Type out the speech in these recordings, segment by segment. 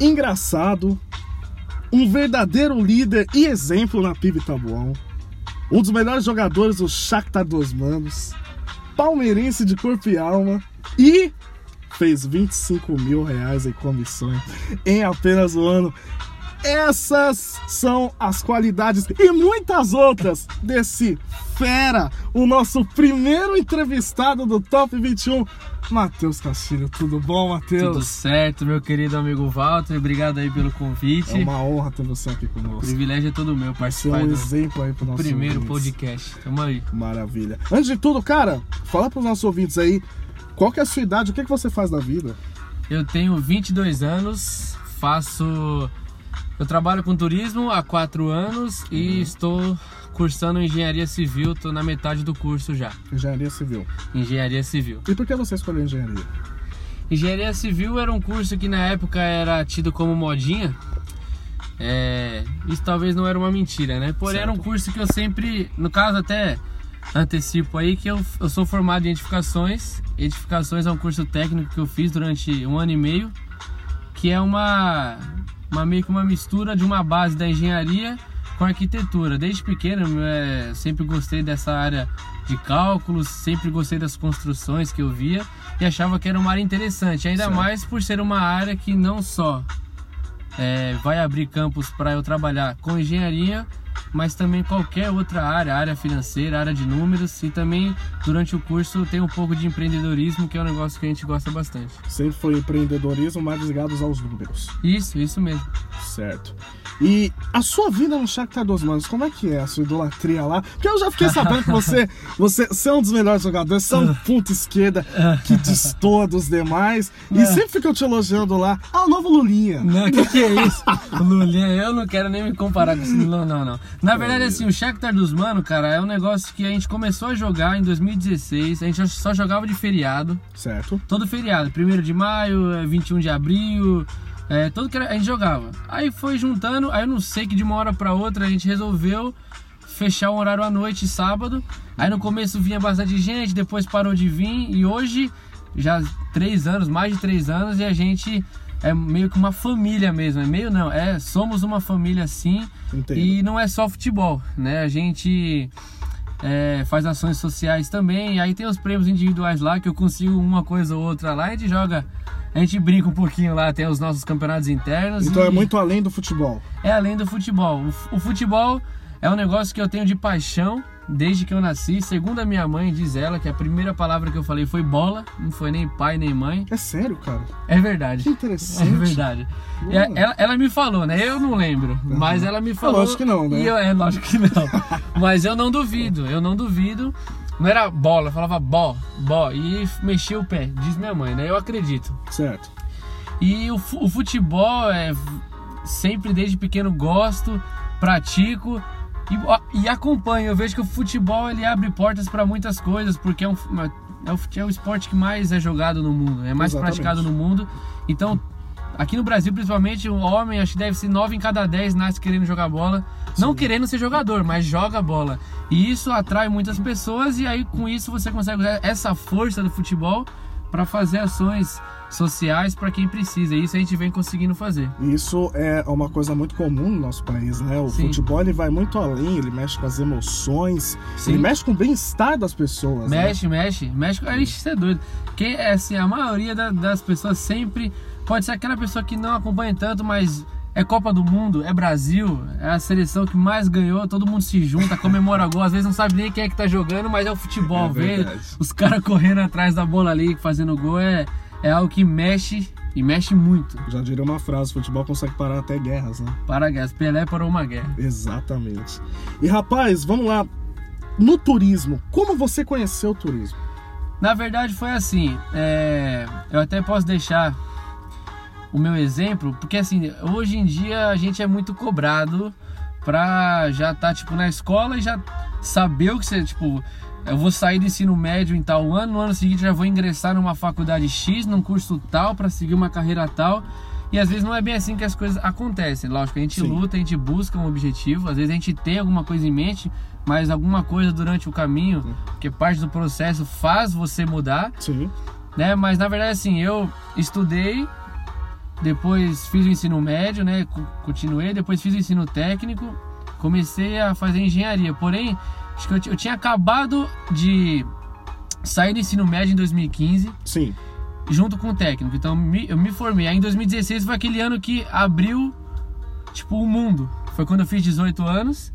engraçado, um verdadeiro líder e exemplo na PIB Tabuão, um dos melhores jogadores do Shakhtar dos Manos, palmeirense de corpo e alma e fez 25 mil reais em comissões em apenas um ano. Essas são as qualidades e muitas outras desse fera, o nosso primeiro entrevistado do Top 21, Matheus Castilho. Tudo bom, Matheus? Tudo certo, meu querido amigo Walter. Obrigado aí pelo convite. É uma honra ter você aqui conosco. O privilégio é todo meu, participar Ser um exemplo aí pro nosso primeiro ouvintes. podcast. Tamo aí. Maravilha. Antes de tudo, cara, fala pros nossos ouvintes aí, qual que é a sua idade, o que, é que você faz da vida? Eu tenho 22 anos, faço eu trabalho com turismo há quatro anos uhum. e estou cursando engenharia civil, estou na metade do curso já. Engenharia civil. Engenharia civil. E por que você escolheu engenharia? Engenharia civil era um curso que na época era tido como modinha. É, isso talvez não era uma mentira, né? Porém, certo. era um curso que eu sempre, no caso até antecipo aí, que eu, eu sou formado em edificações. Edificações é um curso técnico que eu fiz durante um ano e meio, que é uma uma, meio que uma mistura de uma base da engenharia com arquitetura. Desde pequeno, é, sempre gostei dessa área de cálculos, sempre gostei das construções que eu via e achava que era uma área interessante, ainda certo. mais por ser uma área que não só é, vai abrir campos para eu trabalhar com engenharia, mas também qualquer outra área, área financeira, área de números e também durante o curso tem um pouco de empreendedorismo, que é um negócio que a gente gosta bastante. Sempre foi empreendedorismo, mais ligados aos números. Isso, isso mesmo. Certo. E a sua vida no Shakhtar dos Manos, como é que é a sua idolatria lá? Porque eu já fiquei sabendo que você, você, você é um dos melhores jogadores, você é um ponto esquerda que destoa dos demais. E é. sempre ficam te elogiando lá. Ah, o novo Lulinha. Não, o que, que é isso? Lulinha, eu não quero nem me comparar com esse Não, não, não. Na verdade, assim, o Shakhtar dos Manos, cara, é um negócio que a gente começou a jogar em 2016. A gente só jogava de feriado. Certo. Todo feriado. 1 de maio, 21 de abril é, todo que a gente jogava. Aí foi juntando, aí eu não sei que de uma hora para outra a gente resolveu fechar o horário à noite, sábado. Aí no começo vinha bastante gente, depois parou de vir e hoje já três anos, mais de três anos e a gente é meio que uma família mesmo. É meio não, é somos uma família sim. Entendo. E não é só futebol, né? A gente é, faz ações sociais também. E aí tem os prêmios individuais lá que eu consigo uma coisa ou outra lá e a gente joga a gente brinca um pouquinho lá, tem os nossos campeonatos internos. Então é muito além do futebol. É além do futebol. O, o futebol é um negócio que eu tenho de paixão desde que eu nasci. Segundo a minha mãe, diz ela que a primeira palavra que eu falei foi bola, não foi nem pai nem mãe. É sério, cara? É verdade. Que interessante. É verdade. É, ela, ela, me falou, né? Eu não lembro, uhum. mas ela me falou. É lógico que não, né? Eu, é lógico que não. mas eu não duvido, eu não duvido. Não era bola, falava bó, bó. E mexia o pé, diz minha mãe, né? Eu acredito. Certo. E o, o futebol é sempre desde pequeno gosto, pratico e, e acompanho. Eu vejo que o futebol ele abre portas para muitas coisas, porque é um, é o, é o esporte que mais é jogado no mundo, é mais Exatamente. praticado no mundo. Então, aqui no Brasil, principalmente, o homem, acho que deve ser 9 em cada 10 nasce querendo jogar bola. Sim. Não querendo ser jogador, mas joga bola. E isso atrai muitas pessoas e aí com isso você consegue usar essa força do futebol para fazer ações sociais para quem precisa. E isso a gente vem conseguindo fazer. Isso é uma coisa muito comum no nosso país, né? O Sim. futebol ele vai muito além, ele mexe com as emoções, Sim. ele mexe com o bem-estar das pessoas. Mexe, né? mexe, mexe com. Você é doido. Que é assim, a maioria das pessoas sempre. Pode ser aquela pessoa que não acompanha tanto, mas é Copa do Mundo, é Brasil, é a seleção que mais ganhou, todo mundo se junta, comemora gol, às vezes não sabe nem quem é que tá jogando, mas é o futebol, é vê os caras correndo atrás da bola ali, fazendo gol, é, é algo que mexe e mexe muito. Já diria uma frase, futebol consegue parar até guerras, né? Para guerras, Pelé parou uma guerra. Exatamente. E rapaz, vamos lá, no turismo, como você conheceu o turismo? Na verdade foi assim, é... eu até posso deixar o meu exemplo, porque assim, hoje em dia a gente é muito cobrado pra já estar tá, tipo na escola e já saber o que você, tipo, eu vou sair do ensino médio em tal ano, no ano seguinte já vou ingressar numa faculdade X, num curso tal, para seguir uma carreira tal. E às vezes não é bem assim que as coisas acontecem. Lógico, a gente Sim. luta, a gente busca um objetivo, às vezes a gente tem alguma coisa em mente, mas alguma coisa durante o caminho, Sim. que parte do processo, faz você mudar. Sim. Né? Mas na verdade, assim, eu estudei depois fiz o ensino médio, né? co- Continuei, depois fiz o ensino técnico, comecei a fazer engenharia. Porém, acho que eu, eu tinha acabado de sair do ensino médio em 2015 Sim. junto com o técnico. Então me- eu me formei. Aí em 2016 foi aquele ano que abriu tipo o mundo. Foi quando eu fiz 18 anos.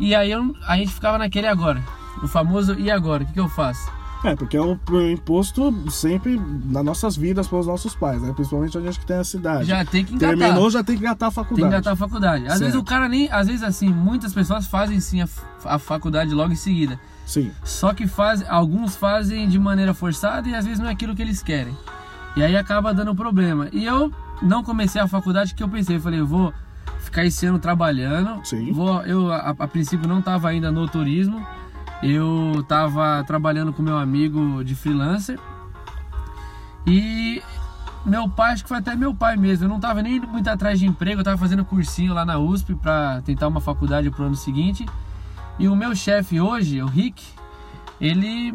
E aí eu- a gente ficava naquele agora. O famoso e agora? O que, que eu faço? É, porque é o o imposto sempre nas nossas vidas pelos nossos pais, né? Principalmente a gente que tem a cidade. Já tem que engatar. Terminou, já tem que engatar a Tem que faculdade. engatar a faculdade. Às vezes Certo. o cara nem. Às vezes assim, muitas pessoas fazem sim a, a faculdade logo em seguida. Sim. Só que faz, alguns fazem de maneira forçada e às vezes não é aquilo que eles querem. E aí acaba dando problema. E eu não comecei a faculdade porque eu pensei, eu falei, eu vou ficar esse ano trabalhando. Sim. Vou, eu a, a princípio não estava ainda no turismo. Eu estava trabalhando com meu amigo de freelancer. E meu pai, acho que foi até meu pai mesmo. Eu não estava nem muito atrás de emprego, eu estava fazendo cursinho lá na USP para tentar uma faculdade pro ano seguinte. E o meu chefe hoje, o Rick, ele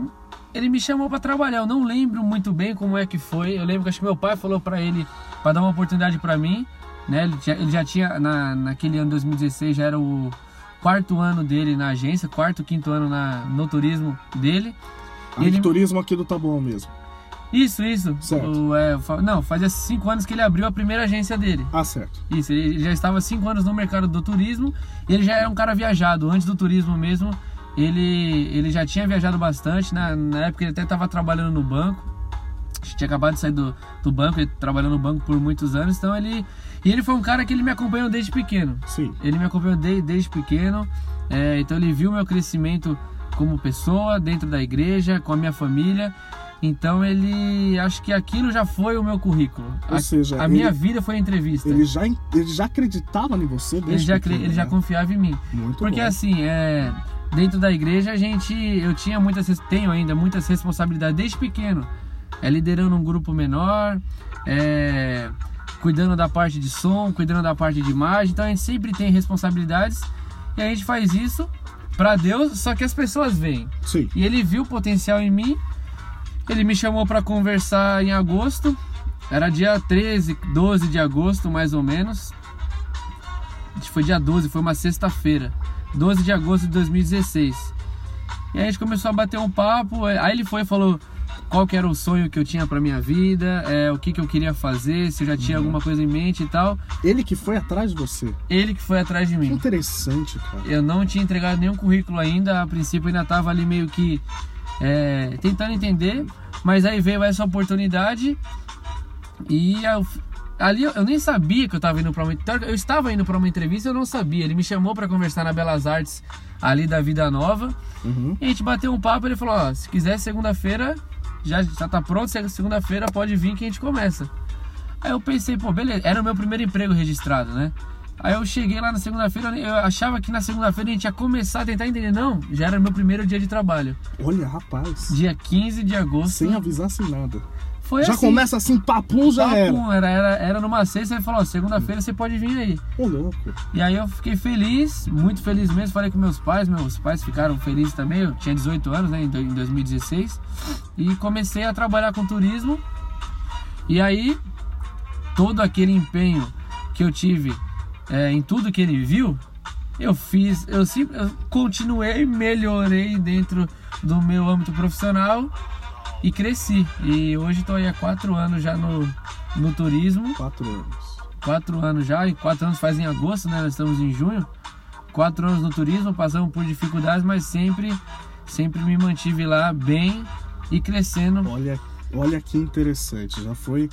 ele me chamou para trabalhar. Eu não lembro muito bem como é que foi. Eu lembro que acho que meu pai falou para ele para dar uma oportunidade para mim, né? Ele, tinha- ele já tinha na, naquele ano 2016 já era o quarto ano dele na agência, quarto, quinto ano na, no turismo dele. Aí Ele- turismo aqui do Taboão mesmo. Isso, isso. Certo. O, é, não, fazia cinco anos que ele abriu a primeira agência dele. Ah, certo. Isso, ele já estava cinco anos no mercado do turismo. Ele já era um cara viajado. Antes do turismo mesmo, ele, ele já tinha viajado bastante. Na, na época ele até estava trabalhando no banco. Tinha acabado de sair do, do banco, ele trabalhou no banco por muitos anos. Então ele. E ele foi um cara que ele me acompanhou desde pequeno. Sim. Ele me acompanhou de- desde pequeno, é, então ele viu meu crescimento como pessoa dentro da igreja, com a minha família. Então ele, acho que aquilo já foi o meu currículo. Ou a, seja, a minha ele- vida foi a entrevista. Ele já, ele já acreditava em você desde Ele já, pequeno, ele já né? confiava em mim. Muito Porque bom. assim, é, dentro da igreja a gente, eu tinha muitas, tenho ainda muitas responsabilidades desde pequeno. É liderando um grupo menor, é, cuidando da parte de som, cuidando da parte de imagem. Então a gente sempre tem responsabilidades e a gente faz isso para Deus, só que as pessoas veem. Sim. E ele viu o potencial em mim. Ele me chamou para conversar em agosto. Era dia 13, 12 de agosto, mais ou menos. Foi dia 12, foi uma sexta-feira. 12 de agosto de 2016. E a gente começou a bater um papo. Aí ele foi e falou qual que era o sonho que eu tinha para minha vida, é, o que, que eu queria fazer, se eu já tinha alguma coisa em mente e tal. Ele que foi atrás de você. Ele que foi atrás de Que mim. interessante, cara. Eu não tinha entregado nenhum currículo ainda, a princípio ainda estava ali meio que é, tentando entender, mas aí veio essa oportunidade e eu- ali eu, eu nem sabia que eu estava indo para uma eu estava indo para uma entrevista, eu não sabia. Ele me chamou para conversar na Belas Artes ali da Vida Nova Uhum. e a gente bateu um papo. Ele falou: ó, se quiser segunda-feira já já tá pronto, segunda-feira pode vir que a gente começa. Aí eu pensei, pô, beleza, era o meu primeiro emprego registrado, né? Aí eu cheguei lá na segunda-feira, eu achava que na segunda-feira a gente ia começar a tentar entender. Não, já era meu primeiro dia de trabalho. Olha, rapaz. Dia 15 de agosto. Sem avisar, sem nada. Foi já assim. começa assim, papum, já era. Papum, era, era, era numa sexta, ele falou, segunda-feira você pode vir aí. Ô, louco. E aí eu fiquei feliz, muito feliz mesmo. Falei com meus pais, meus pais ficaram felizes também. Eu tinha 18 anos, né, em do- em 2016. E comecei a trabalhar com turismo. E aí, todo aquele empenho que eu tive é, em tudo que ele viu, eu fiz, eu, sim- eu continuei, melhorei dentro do meu âmbito profissional e cresci. E hoje estou aí há quatro anos já no, no turismo Quatro anos. quatro anos já, e quatro anos faz em agosto, né? Nós estamos em junho. Quatro anos no turismo, passamos por dificuldades, mas sempre, sempre me mantive lá bem e crescendo. Olha, olha que interessante. Já foi.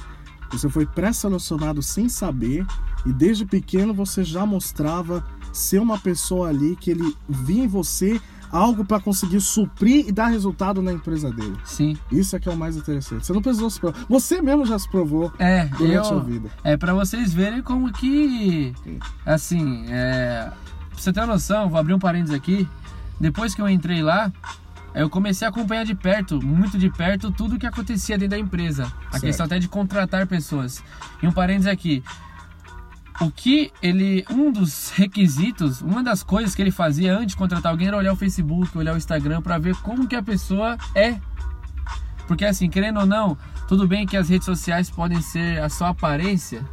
Você foi pré-selecionado sem saber e desde pequeno você já mostrava ser uma pessoa ali que ele via em você algo para conseguir suprir e dar resultado na empresa dele. Sim. Isso é que é o mais interessante. Você não precisou se provar. Você mesmo já se provou É, durante a eu, vida. é para vocês verem como que, assim, é, pra você ter uma noção, vou abrir um parênteses aqui. Depois que eu entrei lá, eu comecei a acompanhar de perto, muito de perto, tudo que acontecia dentro da empresa. A Certo. questão até de contratar pessoas. E um parênteses aqui. O que ele. Um dos requisitos, uma das coisas que ele fazia antes de contratar alguém era olhar o Facebook, olhar o Instagram para ver como que a pessoa é. Porque assim, querendo ou não, tudo bem que as redes sociais podem ser a sua aparência,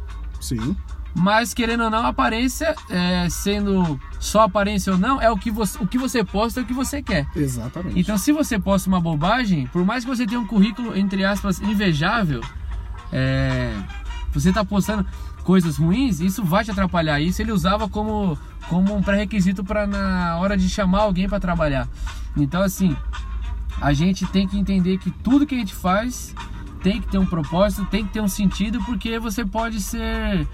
Sim. Mas querendo ou não, a aparência, é, sendo só aparência ou não, é o que, você, o que você posta é o que você quer. Exatamente. Então, se você posta uma bobagem, por mais que você tenha um currículo, entre aspas, invejável, é, você está postando coisas ruins, isso vai te atrapalhar. Isso ele usava como, como um pré-requisito para na hora de chamar alguém para trabalhar. Então, assim, a gente tem que entender que tudo que a gente faz tem que ter um propósito, tem que ter um sentido, porque você pode ser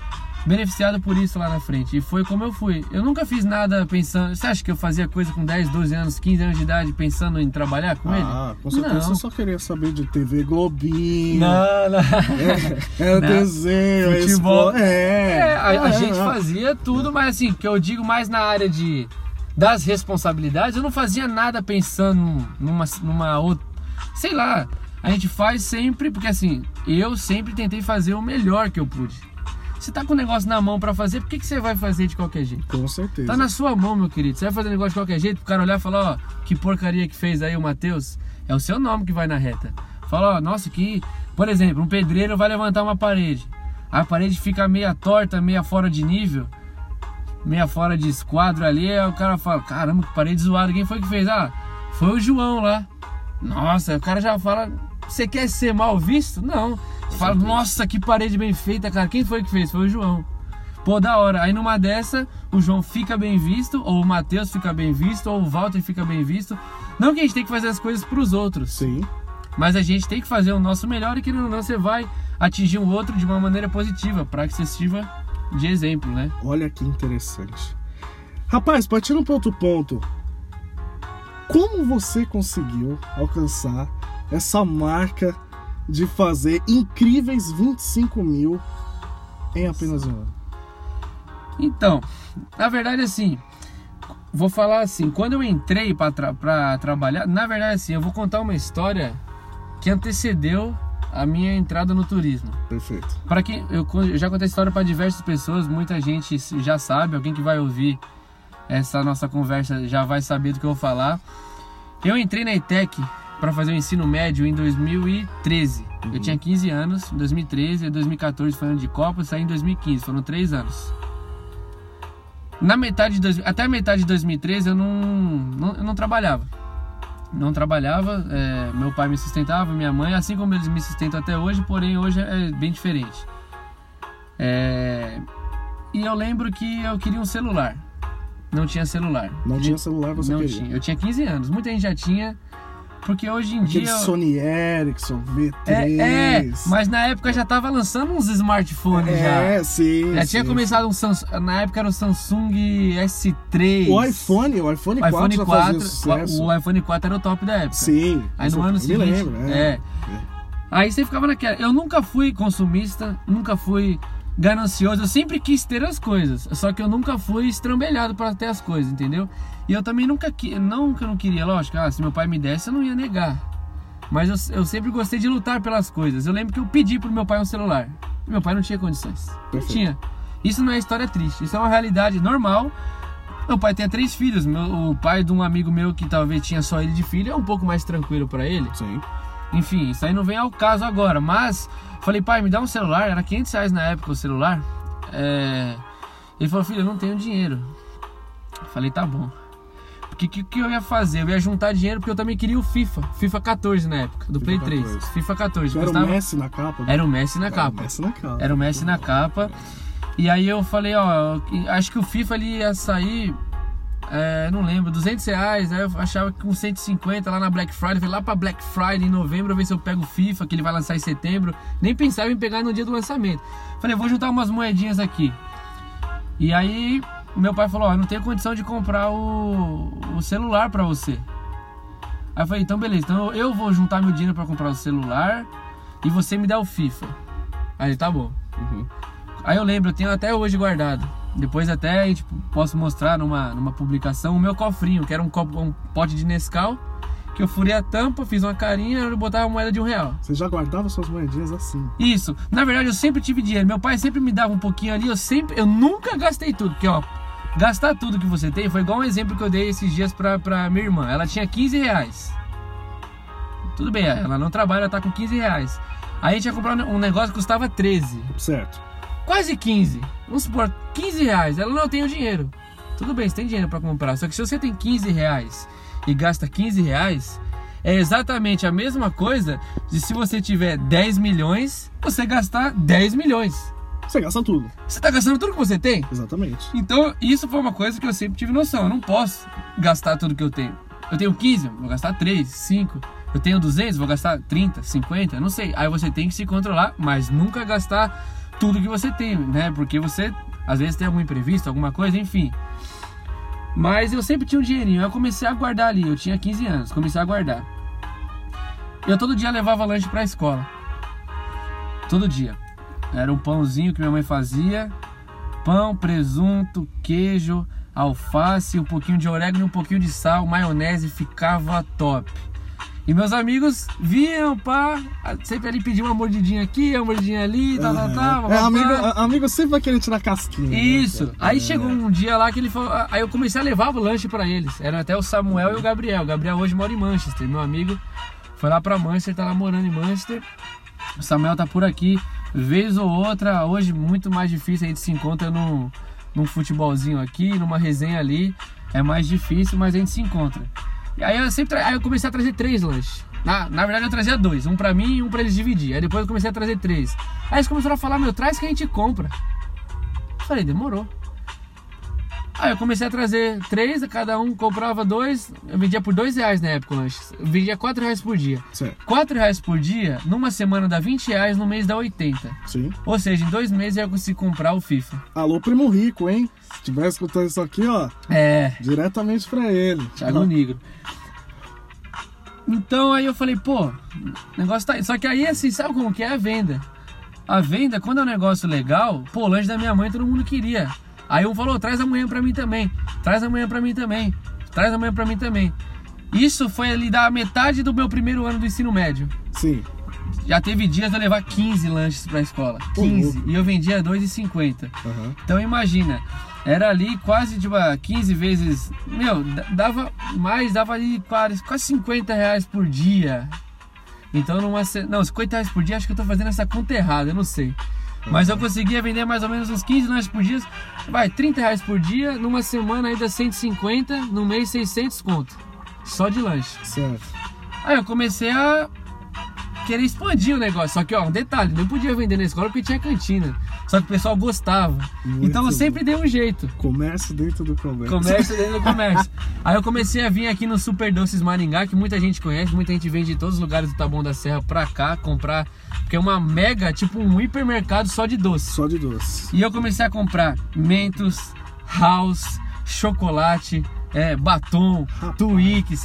beneficiado por isso lá na frente. E foi como eu fui. Eu nunca fiz nada pensando. Você acha que eu fazia coisa com 10, 12 anos, 15 anos de idade pensando em trabalhar com ele? Ah, com certeza Não. você só queria saber de TV Globinho. Não, não. É, é Não. desenho, é Futebol. É, É, a, a é, gente é. fazia tudo, mas assim, que eu digo mais na área de das responsabilidades, eu não fazia nada pensando numa, numa outra. Sei lá, a gente faz sempre, porque assim, eu sempre tentei fazer o melhor que eu pude. Você tá com o negócio na mão pra fazer, por que, que você vai fazer de qualquer jeito? Com certeza. Tá na sua mão, meu querido. Você vai fazer negócio de qualquer jeito, pro cara olhar e falar, ó, que porcaria que fez aí o Matheus. É o seu nome que vai na reta. Fala, ó, nossa, que. Por exemplo, um pedreiro vai levantar uma parede. A parede fica meia torta, meia fora de nível, meia fora de esquadro ali. Aí o cara fala, caramba, que parede zoada. Quem foi que fez? Ah, foi o João lá. Nossa, o cara já fala, você quer ser mal visto? Não. Fala, nossa, que parede bem feita, cara. Quem foi que fez? Foi o João. Pô, da hora. Aí numa dessa, o João fica bem visto, ou o Matheus fica bem visto, ou o Walter fica bem visto. Não que a gente tem que fazer as coisas pros outros, Sim. mas a gente tem que fazer o nosso melhor e querendo ou não, você vai atingir o outro de uma maneira positiva, para que você sirva de exemplo, né? Olha que interessante. Rapaz, partindo para outro ponto. Como você conseguiu alcançar essa marca de fazer incríveis 25 mil em apenas um ano? Então, na verdade, assim, vou falar assim, quando eu entrei para tra trabalhar, na verdade, assim, eu vou contar uma história que antecedeu a minha entrada no turismo. Perfeito. Para quem eu, eu já contei a história para diversas pessoas, muita gente já sabe, alguém que vai ouvir essa nossa conversa já vai saber do que eu vou falar. Eu entrei na ETEC para fazer o ensino médio em 2013. Eu tinha 15 anos, em 2013, e 2014 foi ano de Copa, saí em 2015, foram três anos. Na metade de dois- até a metade de 2013 eu não, não, eu não trabalhava. Não trabalhava, é, meu pai me sustentava, minha mãe, assim como eles me sustentam até hoje, porém hoje é bem diferente. É, e eu lembro que eu queria um celular. Não tinha celular. Não Queria- tinha celular, você não queria. tinha. Eu tinha 15 anos. Muita gente já tinha. Porque hoje em Aquele dia. Sony Ericsson V3. É, é, mas na época já tava lançando uns smartphones já. É, sim. Já tinha sim. começado um Samsung. Na época era o Samsung S3. O iPhone, o iPhone O 4 iPhone já 4. fazia sucesso. O, o iPhone 4 era o top da época. Sim. Aí no ano eu me seguinte. lembro, é. é. Aí você ficava naquela. Eu nunca fui consumista, nunca fui ganancioso, eu sempre quis ter as coisas. Só que eu nunca fui estrambelhado para ter as coisas, entendeu? E eu também nunca que nunca não queria, lógico, ah, se meu pai me desse, eu não ia negar. Mas eu, eu sempre gostei de lutar pelas coisas. Eu lembro que eu pedi pro meu pai um celular. E meu pai não tinha condições. Não tinha. Isso não é história triste, isso é uma realidade normal. Meu pai tem três filhos. Meu, o pai de um amigo meu que talvez tinha só ele de filho é um pouco mais tranquilo para ele. Sim. Enfim, isso aí não vem ao caso agora, mas falei, pai, me dá um celular, era 500 reais na época o celular. É... Ele falou, filho, eu não tenho dinheiro. Falei, tá bom. O que, que, eu ia fazer? Eu ia juntar dinheiro porque eu também queria o FIFA. FIFA 14 na época, do FIFA Play 3. 14. FIFA 14. Era custava- o Messi na capa. né? Era o Messi na Era capa. o Messi na capa. Era o Messi na capa. E aí eu falei, ó, acho que o FIFA ele ia sair, é, não lembro, 200 reais. Aí eu achava que com 150 lá na Black Friday. Lá pra Black Friday em novembro, ver se eu pego o FIFA, que ele vai lançar em setembro. Nem pensava em pegar no dia do lançamento. Falei, vou juntar umas moedinhas aqui. E aí meu pai falou, ó, não tenho condição de comprar o, o celular pra você. Aí eu falei, então beleza, então eu vou juntar meu dinheiro pra comprar o celular e você me dá o FIFA. Aí ele, tá bom. Uhum. Aí eu lembro, eu tenho até hoje guardado. Depois até gente posso mostrar numa, numa publicação o meu cofrinho, que era um, copo, um pote de Nescau, que eu furei a tampa, fiz uma carinha e botava moeda de um real. Você já guardava suas moedinhas assim. Isso. Na verdade, eu sempre tive dinheiro. Meu pai sempre me dava um pouquinho ali. Eu sempre, eu nunca gastei tudo. Porque, ó, gastar tudo que você tem foi igual um exemplo que eu dei esses dias pra, pra minha irmã. Ela tinha 15 reais. Tudo bem, ela não trabalha, ela tá com 15 reais. Aí a gente ia comprar um negócio que custava 13. Certo. Quase 15. Vamos supor, 15 reais. Ela não tem o dinheiro. Tudo bem, você tem dinheiro para comprar. Só que se você tem 15 reais e gasta 15 reais, é exatamente a mesma coisa de se você tiver 10 milhões, você gastar 10 milhões. Você gasta tudo. Você tá gastando tudo que você tem? Exatamente. Então, isso foi uma coisa que eu sempre tive noção. Eu não posso gastar tudo que eu tenho. Eu tenho 15, vou gastar 3, 5. Eu tenho 200, vou gastar 30, 50, não sei. Aí você tem que se controlar, mas nunca gastar tudo que você tem, né? Porque você às vezes tem algum imprevisto, alguma coisa, enfim. Mas eu sempre tinha um dinheirinho. Eu comecei a guardar ali. Eu tinha 15 anos, comecei a guardar. Eu todo dia levava lanche pra escola. Todo dia. Era um pãozinho que minha mãe fazia. Pão, presunto, queijo, alface, um pouquinho de orégano, um pouquinho de sal, maionese, ficava top. E meus amigos vinham, pá, sempre ali pediam uma mordidinha aqui, uma mordidinha ali, tal, tal, tal. É, amigo, amigo sempre vai querer tirar casquinha. né, Isso. cara? Aí É. chegou um dia lá que ele falou. Aí eu comecei a levar o lanche pra eles. Era até o Samuel e o Gabriel. O Gabriel hoje mora em Manchester. Meu amigo foi lá pra Manchester, tá lá morando em Manchester. O Samuel tá por aqui, vez ou outra. Hoje muito mais difícil, a gente se encontra num, num futebolzinho aqui, numa resenha ali. É mais difícil, mas a gente se encontra. Aí eu sempre aí eu comecei a trazer três lanches. Na, na verdade eu trazia dois, um pra mim e um pra eles dividir. Aí depois eu comecei a trazer três. Aí eles começaram a falar, meu, traz que a gente compra. Eu falei, demorou. Aí eu comecei a trazer três, cada um comprava dois. Eu vendia por dois reais na época o lanche. Eu vendia quatro reais por dia. Certo. Quatro reais por dia, numa semana dá 20 reais, no mês dá 80. Sim. Ou seja, em dois meses eu consegui comprar o FIFA. Alô, primo rico, hein? Se tiver escutando isso aqui, ó, É, diretamente pra ele. Thiago Negro. Então aí eu falei, pô, negócio tá. Só que aí assim, sabe como que é a venda? A venda, quando é um negócio legal, pô, o lanche da minha mãe todo mundo queria. Aí um falou, traz amanhã pra mim também. Traz amanhã pra mim também. Traz amanhã pra mim também. Isso foi ali da metade do meu primeiro ano do ensino médio. Sim. Já teve dias de eu levar 15 lanches pra escola. Ô, 15. louco. E eu vendia 2,50. Aham. Então imagina, era ali quase tipo ah, 15 vezes. Meu, dava mais, dava ali quase, quase 50 reais por dia. Então numa. Não, 50 reais por dia, acho que eu tô fazendo essa conta errada, eu não sei. Mas eu conseguia vender mais ou menos uns 15 lanches por dia. Vai, 30 reais por dia, numa semana ainda 150, no mês 600 conto. Só de lanche. Certo. Aí eu comecei a querer expandir o negócio. Só que, ó, um detalhe, não podia vender na escola porque tinha cantina. Só que o pessoal gostava. Muito então eu sempre dei um jeito. Comércio dentro do comércio. Comércio dentro do comércio. Aí eu comecei a vir aqui no Super Doces Maringá, que muita gente conhece, muita gente vem de todos os lugares do Taboão da Serra pra cá comprar. Porque é uma mega, tipo um hipermercado só de doce. Só de doce. E eu comecei a comprar Mentos, House, chocolate, é, batom, Rapaz. Twix,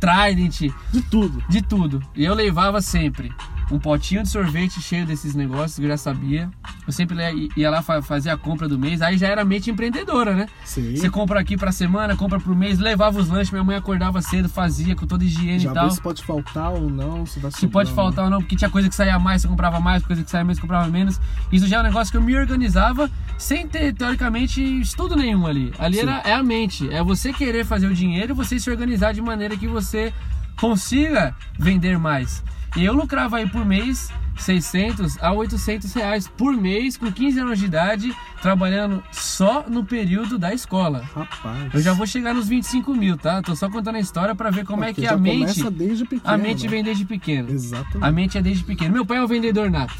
Trident, De tudo. de tudo. E eu levava sempre um potinho de sorvete cheio desses negócios, que eu já sabia. Eu sempre ia lá fa- fazer a compra do mês. Aí já era mente empreendedora, né? Sim. Você compra aqui pra semana, compra pro mês, levava os lanches. Minha mãe acordava cedo, fazia com toda higiene Já e tal. se pode faltar ou não, se vai Se pode faltar ou não, porque tinha coisa que saía mais, você comprava mais, coisa que saía menos, você comprava menos. Isso já é um negócio que eu me organizava sem ter, teoricamente, estudo nenhum ali. Ali Sim. era, é a mente, é você querer fazer o dinheiro e você se organizar de maneira que você consiga vender mais. E eu lucrava aí por mês 600 a 800 reais por mês, com 15 anos de idade, trabalhando só no período da escola. Rapaz. Eu já vou chegar nos 25 mil, tá? Tô só contando a história pra ver como é Porque que já a mente, desde pequeno. a mente né? vem desde pequeno. Exatamente. A mente é desde pequeno. Meu pai é um vendedor nato.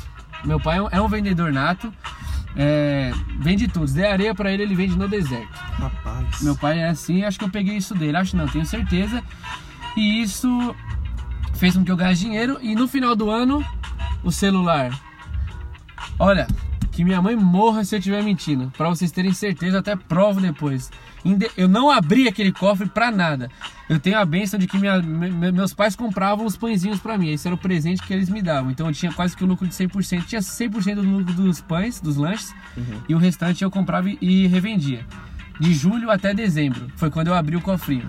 Meu pai é um- é vendedor nato. É, vende tudo. Se der areia pra ele, ele vende no deserto. Rapaz. Meu pai é assim, acho que eu peguei isso dele. Acho não, tenho certeza. E isso fez com que eu ganhasse dinheiro. E no final do ano, o celular. Olha, que minha mãe morra se eu estiver mentindo. Pra vocês terem certeza, até provo depois. Eu não abri aquele cofre pra nada. Eu tenho a benção de que minha- me- me- meus pais compravam os pãezinhos pra mim. Esse era o presente que eles me davam. Então eu tinha quase que o lucro de 100%. Tinha 100% do lucro dos pães, dos lanches. Uhum. E o restante eu comprava e revendia. De julho até dezembro. Foi quando eu abri o cofrinho.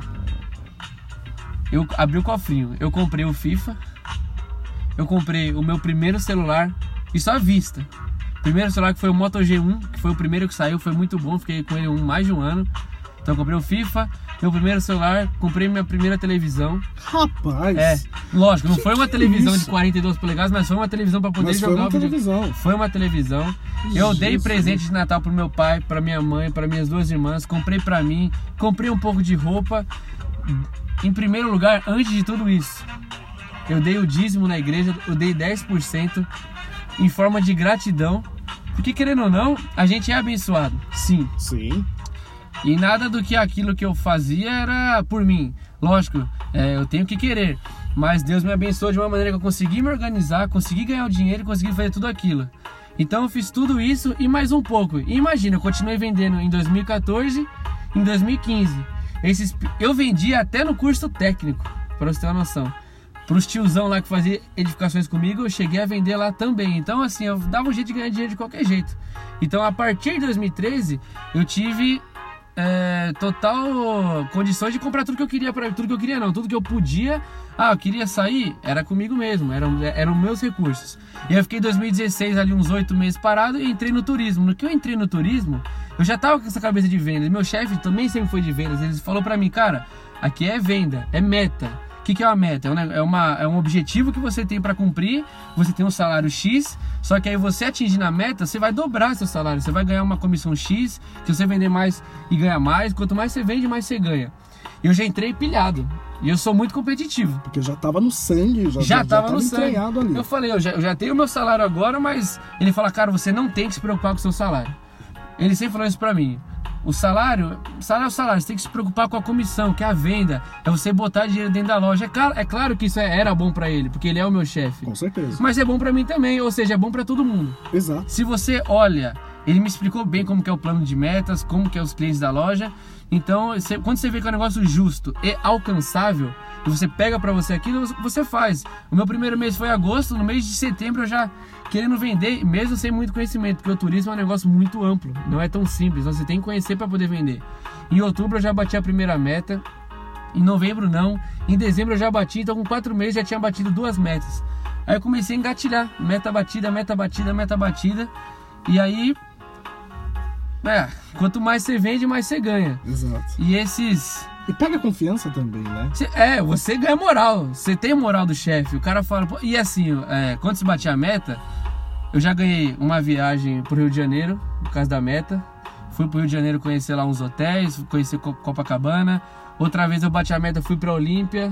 Eu abri o cofrinho. Eu comprei o FIFA. Eu comprei o meu primeiro celular. Isso à vista. Primeiro celular que foi o Moto G1, que foi o primeiro que saiu, foi muito bom. Fiquei com ele um, mais de um ano. Então eu comprei o FIFA, meu primeiro celular, comprei minha primeira televisão. Rapaz! É, lógico, não foi uma televisão de 42 polegadas, mas foi uma televisão para poder Mas foi jogar uma o televisão. Foi uma televisão. Eu dei Jesus. presente de Natal pro meu pai, pra minha mãe, pra minhas duas irmãs, comprei pra mim, comprei um pouco de roupa. Em primeiro lugar, antes de tudo isso, eu dei o dízimo na igreja, eu dei 10% em forma de gratidão. Porque querendo ou não, a gente é abençoado. Sim, Sim. e nada do que aquilo que eu fazia era por mim. Lógico, é, eu tenho que querer. Mas Deus me abençoou de uma maneira que eu consegui me organizar, consegui ganhar o dinheiro e consegui fazer tudo aquilo. Então eu fiz tudo isso e mais um pouco. E imagina, eu continuei vendendo em 2014, em 2015. Esses, eu vendi até no curso técnico, para você ter uma noção. Para os tiozão lá que fazia edificações comigo, eu cheguei a vender lá também. Então, assim, eu dava um jeito de ganhar dinheiro de qualquer jeito. Então, a partir de 2013, eu tive é, total condições de comprar tudo que eu queria para tudo que eu queria não, tudo que eu podia. Ah, eu queria sair, era comigo mesmo, eram, eram meus recursos. E eu fiquei em 2016 ali uns oito meses parado e entrei no turismo. No que eu entrei no turismo, eu já tava com essa cabeça de vendas. Meu chefe também sempre foi de vendas. Ele falou para mim, cara, aqui é venda, é meta. Que, que é uma meta? É um, é, uma, é um objetivo que você tem para cumprir. Você tem um salário X, só que aí você atingindo a meta, você vai dobrar seu salário. Você vai ganhar uma comissão X. Se você vender mais e ganhar mais, quanto mais você vende, mais você ganha. E eu já entrei pilhado. E eu sou muito competitivo. Porque já tava no sangue, já, Já, tava no sangue. ali. Eu falei, eu já, eu já tenho meu salário agora, mas ele fala, cara, você não tem que se preocupar com o seu salário. Ele sempre falou isso pra mim. O salário, salário é o salário, você tem que se preocupar com a comissão, que é a venda, é você botar dinheiro dentro da loja. É claro, é claro que isso é- era bom pra ele, porque ele é o meu chefe. Com certeza. Mas é bom pra mim também, ou seja, é bom pra todo mundo. Exato. Se você olha, ele me explicou bem como que é o plano de metas, como que é os clientes da loja. Então, você- quando você vê que é um negócio justo e alcançável, e você pega pra você aquilo, você faz. O meu primeiro mês foi agosto, no mês de setembro eu já querendo vender, mesmo sem muito conhecimento, porque o turismo é um negócio muito amplo, não é tão simples, você tem que conhecer pra poder vender. Em outubro eu já bati a primeira meta, em novembro não, em dezembro eu já bati, então com quatro meses já tinha batido duas metas. Aí eu comecei a engatilhar, meta batida, meta batida, meta batida, e aí, é, quanto mais você vende, mais você ganha. Exato. E esses, E pega confiança também, né? É, você ganha moral. Você tem moral do chefe. O cara fala. E assim, é, quando se batia a meta, eu já ganhei uma viagem pro Rio de Janeiro, por causa da meta. Fui pro Rio de Janeiro conhecer lá uns hotéis, conhecer Co- Copacabana. Outra vez eu bati a meta, fui pra Olímpia.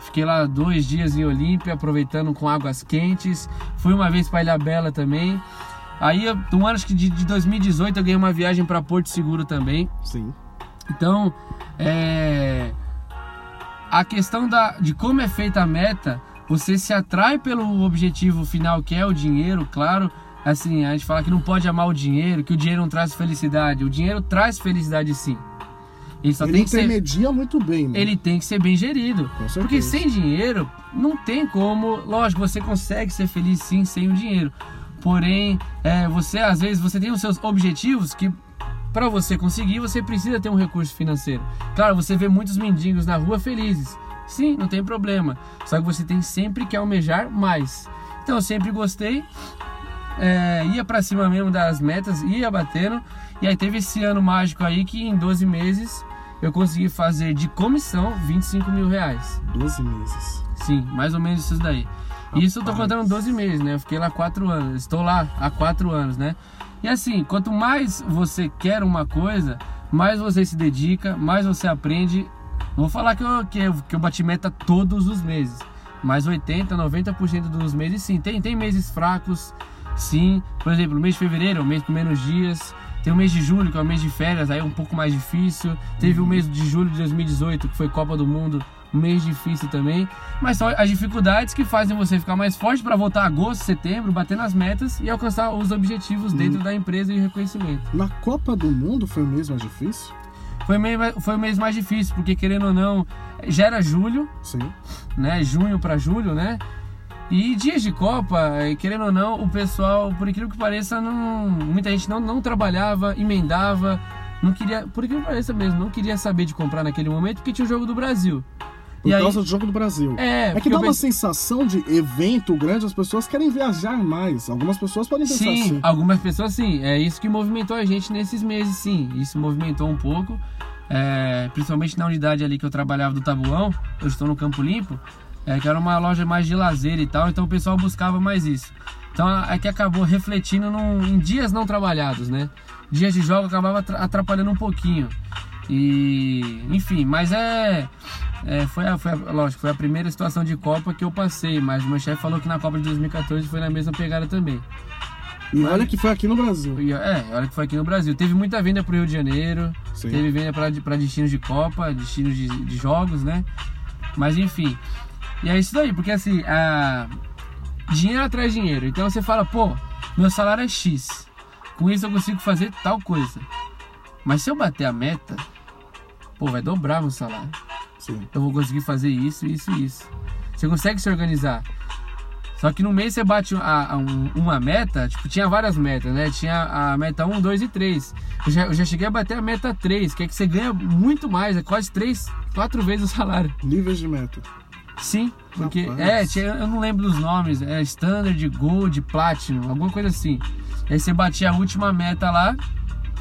Fiquei lá dois dias em Olímpia, aproveitando com águas quentes. Fui uma vez pra Ilha Bela também. Aí, no ano acho que de, de 2018, eu ganhei uma viagem pra Porto Seguro também. Sim. Então, é, a questão da, de como é feita a meta, você se atrai pelo objetivo final que é o dinheiro, claro. Assim, a gente fala que não pode amar o dinheiro, que o dinheiro não traz felicidade. O dinheiro traz felicidade sim. Ele só Ele tem que ser, intermedia muito bem, né? ele tem que ser bem gerido. Porque sem dinheiro não tem como. Lógico, você consegue ser feliz sim sem o dinheiro. Porém, é, você às vezes você tem os seus objetivos que para você conseguir você precisa ter um recurso financeiro. Claro, você vê muitos mendigos na rua felizes. Sim, não tem problema. Só que você tem sempre que almejar mais. Então eu sempre gostei. é, ia pra cima mesmo das metas, ia batendo. E aí teve esse ano mágico aí que em 12 meses eu consegui fazer de comissão 25 mil reais. 12 meses. Sim, mais ou menos isso daí. E isso eu tô Rapaz. contando 12 meses, né? Eu fiquei lá 4 anos. Estou lá há 4 anos, né? E assim, quanto mais você quer uma coisa, mais você se dedica, mais você aprende. Vou falar que eu, que eu, que eu bati meta todos os meses. Mas 80, 90% dos meses sim. Tem, tem meses fracos, sim. Por exemplo, o mês de fevereiro é um mês com menos dias. Tem o mês de julho, que é o mês de férias, aí é um pouco mais difícil. Teve o mês de julho de 2018, que foi Copa do Mundo, um mês difícil também. Mas são as dificuldades que fazem você ficar mais forte para voltar agosto, setembro, bater nas metas e alcançar os objetivos dentro da empresa e o reconhecimento. Na Copa do Mundo foi mesmo mais difícil? Foi o, mês, foi o mês mais difícil, porque querendo ou não, já era julho, Sim. né? Junho para julho, né? E dias de Copa, querendo ou não, o pessoal, por incrível que pareça, não, muita gente não, não trabalhava, emendava, não queria, por incrível que pareça mesmo, não queria saber de comprar naquele momento porque tinha o jogo do Brasil. Por E aí- causa do Jogo do Brasil. É, É que dá uma sensação de evento grande, as pessoas querem viajar mais. Algumas pessoas podem pensar Sim, assim. algumas pessoas sim. É isso que movimentou a gente nesses meses, sim. Isso movimentou um pouco. é, principalmente na unidade ali que eu trabalhava do Tabuão, eu estou no Campo Limpo, é, que era uma loja mais de lazer e tal, então o pessoal buscava mais isso. Então é que acabou refletindo num, em dias não trabalhados, né? Dias de jogo acabava atrapalhando um pouquinho. E enfim, mas é, é foi, a, foi a, lógico, foi a primeira situação de Copa que eu passei, mas o meu chefe falou que na Copa de 2014 foi na mesma pegada também. E mas, olha que foi aqui no Brasil. É, olha que foi aqui no Brasil. Teve muita venda pro Rio de Janeiro, Sim. teve venda para destinos de Copa, destinos de, de jogos, né? Mas enfim. E é isso daí, porque assim, a... dinheiro atrás dinheiro. Então você fala, pô, meu salário é X. Com isso eu consigo fazer tal coisa. Mas se eu bater a meta, pô, vai dobrar meu salário. Sim. Eu vou conseguir fazer isso, isso e isso. Você consegue se organizar. Só que no mês você bate a, a um, uma meta, tipo, tinha várias metas, né? Tinha a meta 1, 2 e 3. Eu já, eu já cheguei a bater a meta 3, que é que você ganha muito mais, é quase 3, 4 vezes o salário. Níveis de meta. Sim, porque Rapaz. é, tinha, eu não lembro dos nomes, é Standard, Gold, Platinum, alguma coisa assim. Aí você batia a última meta lá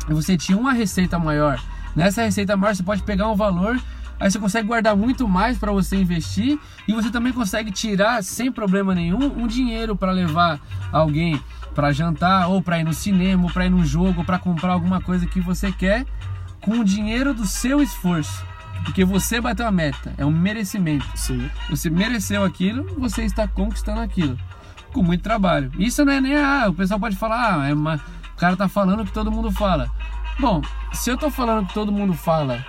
e você tinha uma receita maior. Nessa receita maior você pode pegar um valor Aí você consegue guardar muito mais para você investir e você também consegue tirar sem problema nenhum um dinheiro para levar alguém para jantar ou para ir no cinema, ou para ir num jogo, para comprar alguma coisa que você quer com o dinheiro do seu esforço. Porque você bateu a meta, é um merecimento. Sim. Você mereceu aquilo, você está conquistando aquilo. Com muito trabalho. Isso não é nem ah, o pessoal pode falar, ah, é uma, o cara tá falando o que todo mundo fala. Bom, se eu tô falando o que todo mundo fala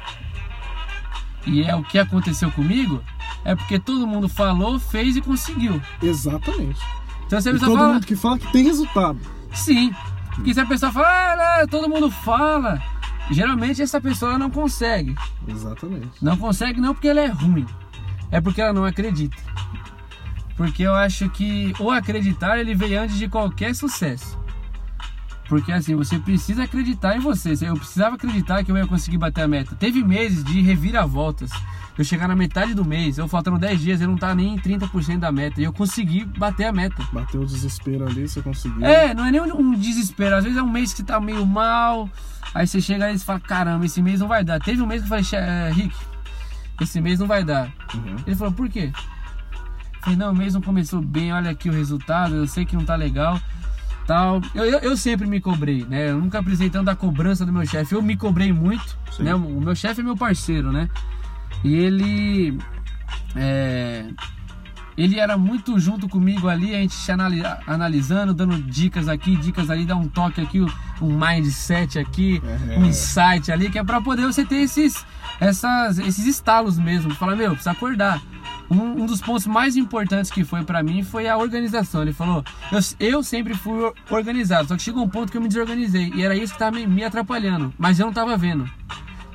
e é o que aconteceu comigo, é porque todo mundo falou, fez e conseguiu. Exatamente. Então se a pessoa todo fala, mundo que fala que tem resultado. Sim. Porque se a pessoa fala, ah, todo mundo fala, geralmente essa pessoa não consegue. Exatamente. Não consegue não porque ela é ruim, é porque ela não acredita. Porque eu acho que o acreditar ele vem antes de qualquer sucesso. Porque assim, você precisa acreditar em você. Eu precisava acreditar que eu ia conseguir bater a meta. Teve meses de reviravoltas. Eu chegar na metade do mês, eu faltando 10 dias, eu não tá nem em 30% da meta. E eu consegui bater a meta. Bateu o desespero ali, você conseguiu. É, não é nem um desespero. Às vezes é um mês que tá meio mal. Aí você chega e fala, caramba, esse mês não vai dar. Teve um mês que eu falei, é, Rick, esse mês não vai dar. Uhum. Ele falou, por quê? Eu falei, não, o mês não começou bem, olha aqui o resultado, eu sei que não tá legal tal. Eu, eu, eu, sempre me cobrei, né? Eu nunca apresentando a cobrança do meu chefe. Eu me cobrei muito, Sim. né? O meu chefe é meu parceiro, né? E ele. É, ele era muito junto comigo ali, a gente se analisando, dando dicas aqui, dicas ali, dá um toque aqui, um mindset aqui, é. um insight ali, que é para poder você ter esses, essas, esses estalos mesmo. Falar, meu, precisa acordar um, um dos pontos mais importantes que foi para mim foi a organização. Ele falou: eu, eu sempre fui organizado, só que chegou um ponto que eu me desorganizei e era isso que estava me, me atrapalhando, mas eu não estava vendo.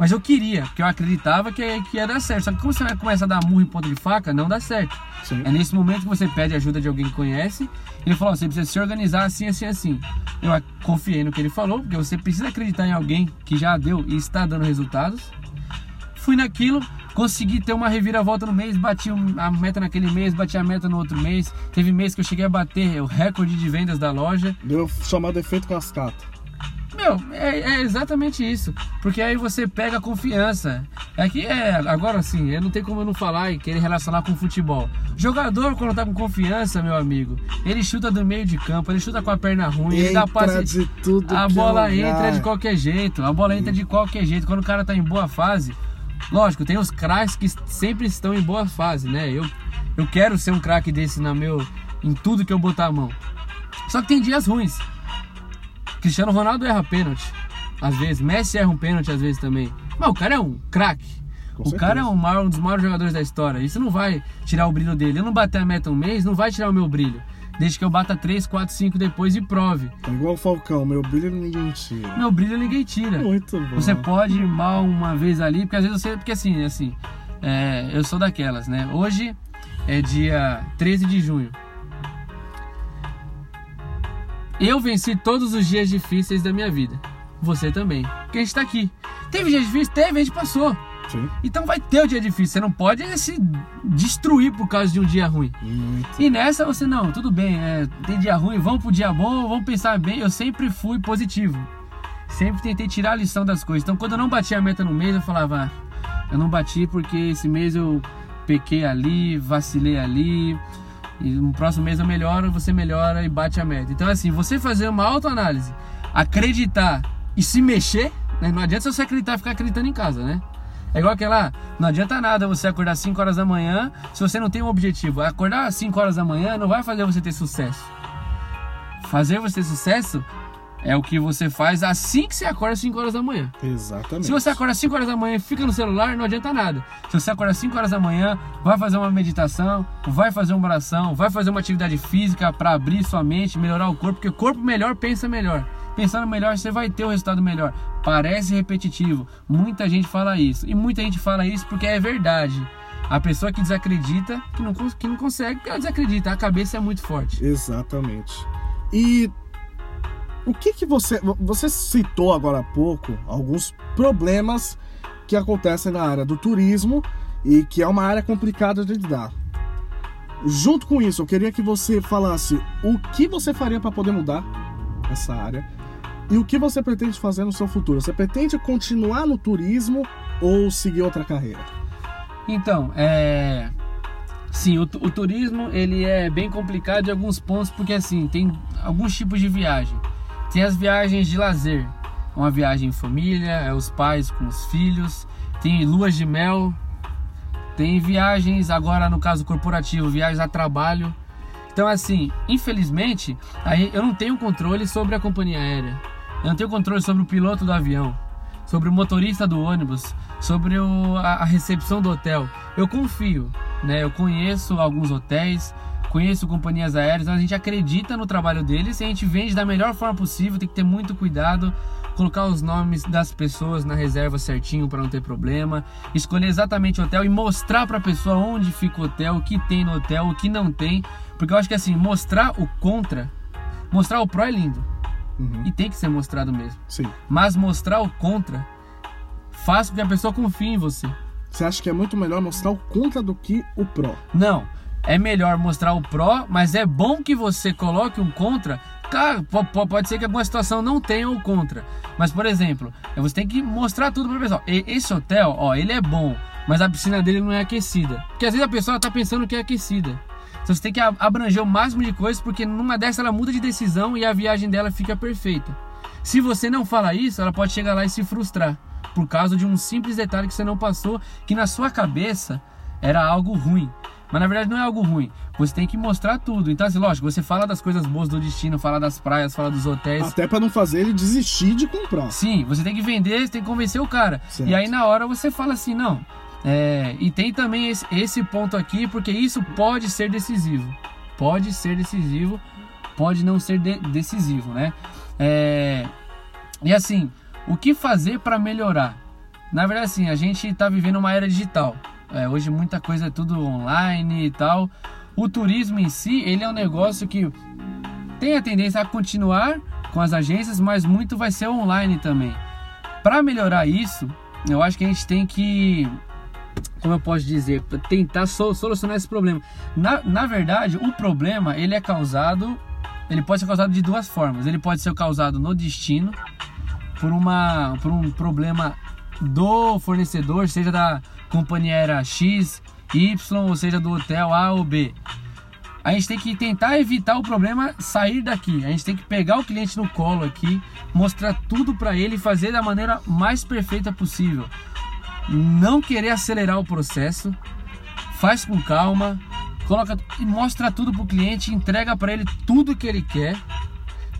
Mas eu queria, porque eu acreditava que, que ia dar certo. Só que como você começa a dar murro em ponta de faca, não dá certo. Sim. É nesse momento que você pede ajuda de alguém que conhece. Ele falou: você precisa se organizar assim, assim, assim. Eu confiei no que ele falou, porque você precisa acreditar em alguém que já deu e está dando resultados. Fui naquilo, consegui ter uma reviravolta no mês, bati a meta naquele mês, bati a meta no outro mês. Teve mês que eu cheguei a bater o recorde de vendas da loja. Deu chamado efeito cascata. Meu, é, é, exatamente isso. Porque aí você pega a confiança. É que é, agora sim, eu não tem como eu não falar e querer relacionar com futebol. Jogador, quando tá com confiança, meu amigo, ele chuta do meio de campo, ele chuta com a perna ruim, entra ele dá passe. De tudo a bola é entra de qualquer jeito. A bola entra de qualquer jeito. Quando o cara tá em boa fase, Lógico, tem os craques que sempre estão em boa fase, né? Eu, eu quero ser um craque desse na meu, em tudo que eu botar a mão. Só que tem dias ruins. Cristiano Ronaldo erra pênalti, às vezes. Messi erra um pênalti, às vezes também. Mas o cara é um craque. o certeza. cara é um, maior, um dos maiores jogadores da história. Isso não vai tirar o brilho dele. Eu não bater a meta um mês, não vai tirar o meu brilho. Desde que eu bata 3, 4, 5 depois e prove. É igual o Falcão, meu brilho ninguém tira. Meu brilho ninguém tira. Muito bom. Você pode ir mal uma vez ali, porque às vezes você. Porque assim, assim. É, eu sou daquelas, né? Hoje é dia 13 de junho. Eu venci todos os dias difíceis da minha vida. Você também. Porque a gente tá aqui. Teve dias difíceis? Teve, a gente passou. Sim. Então vai ter o dia difícil. Você não pode se destruir por causa de um dia ruim. Muito. E nessa você não, tudo bem, é, tem dia ruim, vamos pro dia bom, vamos pensar bem. Eu sempre fui positivo. sempre tentei tirar a lição das coisas. Então, quando eu não bati a meta no mês, eu falava, ah, eu não bati porque esse mês eu pequei ali, vacilei ali. E no próximo mês eu melhoro, você melhora e bate a meta. Então, assim, você fazer uma autoanálise, acreditar e se mexer, né? não adianta você acreditar e ficar acreditando em casa, né? É igual aquela, não adianta nada você acordar 5 horas da manhã se você não tem um objetivo. Acordar 5 horas da manhã não vai fazer você ter sucesso. Fazer você ter sucesso é o que você faz assim que você acorda às 5 horas da manhã. Exatamente. Se você acorda às 5 horas da manhã e fica no celular, não adianta nada. Se você acorda às 5 horas da manhã, vai fazer uma meditação, vai fazer uma oração, vai fazer uma atividade física para abrir sua mente, melhorar o corpo, porque o corpo melhor pensa melhor. Pensando melhor, você vai ter um resultado melhor. Parece repetitivo. Muita gente fala isso. E muita gente fala isso porque é verdade. A pessoa que desacredita, que não, que não consegue, ela desacredita. A cabeça é muito forte. Exatamente. E o que que você. Você citou agora há pouco alguns problemas que acontecem na área do turismo e que é uma área complicada de lidar. Junto com isso, eu queria que você falasse o que você faria para poder mudar essa área e o que você pretende fazer no seu futuro. Você pretende continuar no turismo ou seguir outra carreira? Então, é. Sim, o, o turismo ele é bem complicado em alguns pontos porque assim tem alguns tipos de viagem. Tem as viagens de lazer, uma viagem em família, é os pais com os filhos. Tem luas de mel. Tem viagens agora no caso corporativo, viagens a trabalho. Então assim, infelizmente, aí eu não tenho controle sobre a companhia aérea. Eu não tenho controle sobre o piloto do avião, sobre o motorista do ônibus, sobre o, a, a recepção do hotel. Eu confio, né? Eu conheço alguns hotéis, conheço companhias aéreas, a gente acredita no trabalho deles e a gente vende da melhor forma possível, tem que ter muito cuidado, colocar os nomes das pessoas na reserva certinho para não ter problema, escolher exatamente o hotel e mostrar para a pessoa onde fica o hotel, o que tem no hotel, o que não tem, porque eu acho que assim, mostrar o contra, mostrar o pró é lindo. Uhum. E tem que ser mostrado mesmo. Sim. Mas mostrar o contra faz com que a pessoa confie em você. Você acha que é muito melhor mostrar o contra do que o pró? Não é melhor mostrar o pró, mas é bom que você coloque um contra. Claro, pode ser que alguma situação não tenha o contra. Mas, por exemplo, você tem que mostrar tudo para o pessoal. Esse hotel, ó, ele é bom, mas a piscina dele não é aquecida. Porque às vezes a pessoa está pensando que é aquecida. Então você tem que abranger o máximo de coisas, porque numa dessa ela muda de decisão e a viagem dela fica perfeita. Se você não fala isso, ela pode chegar lá e se frustrar por causa de um simples detalhe que você não passou, que na sua cabeça era algo ruim. Mas na verdade não é algo ruim. Você tem que mostrar tudo. Então, assim, lógico, você fala das coisas boas do destino, fala das praias, fala dos hotéis. Até para não fazer ele desistir de comprar. Sim, você tem que vender, você tem que convencer o cara. Certo. E aí na hora você fala assim, não. É, e tem também esse, esse ponto aqui, porque isso pode ser decisivo. Pode ser decisivo, pode não ser de, decisivo, né? É, e assim, o que fazer para melhorar? Na verdade, assim, a gente está vivendo uma era digital. É, hoje muita coisa é tudo online e tal. O turismo em si, ele é um negócio que tem a tendência a continuar com as agências, mas muito vai ser online também. Para melhorar isso, eu acho que a gente tem que, como eu posso dizer, tentar solucionar esse problema. Na, na verdade, o problema ele é causado, ele pode ser causado de duas formas. Ele pode ser causado no destino por uma, por um problema do fornecedor, seja da companhia aérea X, Y, ou seja, do hotel A ou B. A gente tem que tentar evitar o problema sair daqui. A gente tem que pegar o cliente no colo aqui, mostrar tudo para ele e fazer da maneira mais perfeita possível. Não querer acelerar o processo, faz com calma, coloca e mostra tudo pro cliente, entrega para ele tudo que ele quer,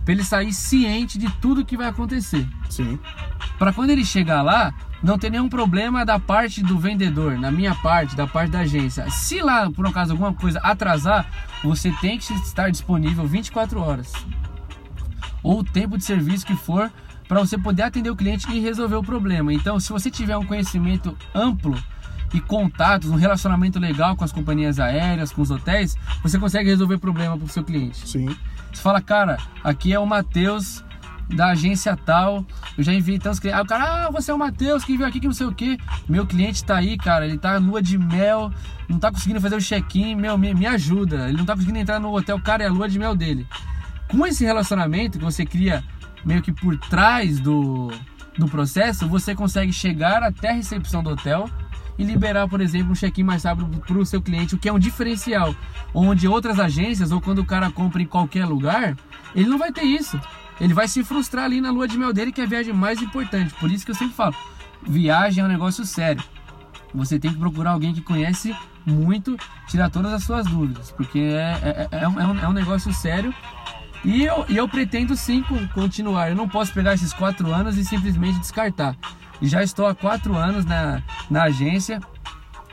para ele sair ciente de tudo que vai acontecer. Sim. Para quando ele chegar lá, não ter nenhum problema da parte do vendedor, na minha parte, da parte da agência. Se lá, por um acaso, alguma coisa atrasar, você tem que estar disponível 24 horas. Ou o tempo de serviço que for, para você poder atender o cliente e resolver o problema. Então, se você tiver um conhecimento amplo e contatos, um relacionamento legal com as companhias aéreas, com os hotéis, você consegue resolver problema para o seu cliente. Sim. Você fala, cara, aqui é o Matheus da agência tal. Eu já enviei tantos clientes. Aí o cara, ah, você é o Matheus que veio aqui que não sei o que. Meu cliente tá aí, cara. Ele tá lua de mel, não tá conseguindo fazer o check-in. Meu, me, me ajuda. Ele não tá conseguindo entrar no hotel, cara, é a lua de mel dele. Com esse relacionamento que você cria meio que por trás do, do processo, você consegue chegar até a recepção do hotel e liberar, por exemplo, um check-in mais rápido para o seu cliente, o que é um diferencial. Onde outras agências, ou quando o cara compra em qualquer lugar, ele não vai ter isso. Ele vai se frustrar ali na lua de mel dele, que é a viagem mais importante. Por isso que eu sempre falo: viagem é um negócio sério. Você tem que procurar alguém que conhece muito, tirar todas as suas dúvidas, porque é, é, é, um, é um negócio sério e eu, e eu pretendo sim continuar. Eu não posso pegar esses quatro anos e simplesmente descartar. E já estou há quatro anos na, na agência.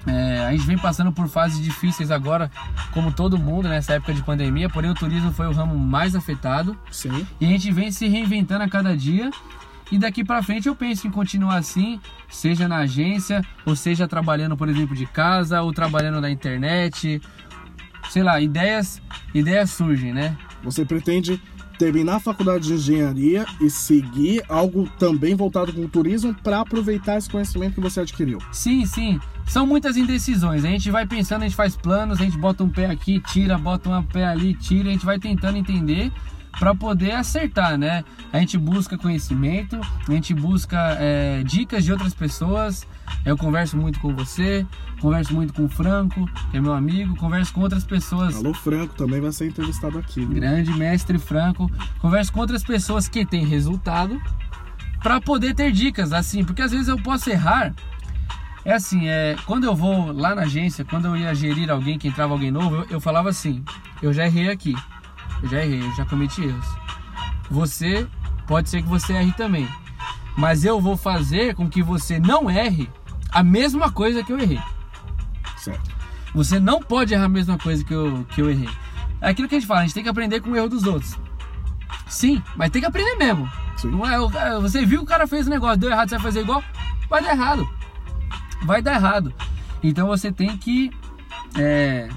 É, a gente vem passando por fases difíceis agora, como todo mundo nessa época de pandemia, porém o turismo foi o ramo mais afetado. Sim. E a gente vem se reinventando a cada dia. E daqui para frente eu penso em continuar assim, seja na agência, ou seja trabalhando, por exemplo, de casa, ou trabalhando na internet. Sei lá, ideias, ideias surgem, né? Você pretende terminar a faculdade de engenharia e seguir algo também voltado com o turismo para aproveitar esse conhecimento que você adquiriu. Sim, sim. São muitas indecisões. A gente vai pensando, a gente faz planos, a gente bota um pé aqui, tira, bota um pé ali, tira, a gente vai tentando entender para poder acertar, né? A gente busca conhecimento, a gente busca é, dicas de outras pessoas. Eu converso muito com você, converso muito com o Franco, que é meu amigo, converso com outras pessoas. Alô, Franco, também vai ser entrevistado aqui. Né? Grande mestre Franco. Converso com outras pessoas que têm resultado para poder ter dicas, assim, porque às vezes eu posso errar. É assim, é, quando eu vou lá na agência, quando eu ia gerir alguém, que entrava alguém novo, eu, eu falava assim: eu já errei aqui, eu já errei, eu já cometi erros. Você, pode ser que você erre também, mas eu vou fazer com que você não erre a mesma coisa que eu errei. Certo. Você não pode errar a mesma coisa que eu, que eu errei. É aquilo que a gente fala, a gente tem que aprender com o erro dos outros. Sim, mas tem que aprender mesmo. Sim. Não é, você viu o cara fez o negócio, deu errado, você vai fazer igual? Vai dar errado. Vai dar errado. Então você tem que é,